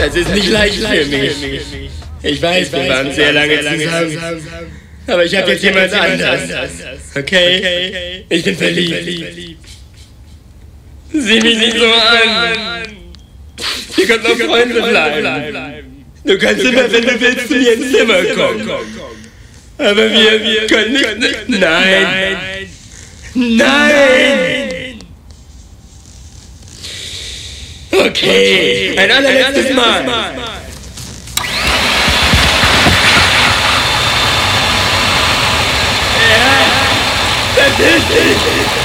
Das ist nicht leicht für mich. Ich weiß, wir waren sehr lange zusammen. Aber ich habe jetzt jemand anders. Okay? Ich bin verliebt. Sieh mich nicht so an. Wir können noch Freunde bleiben. Du kannst immer, wenn du willst, zu mir ins Zimmer kommen. Aber wir, wir können nicht. Nein. Nein. Okay, ein allerletztes Mal. Ja, verpiss dich.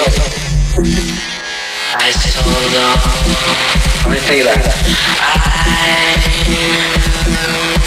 I still hold on. Let me say that. I.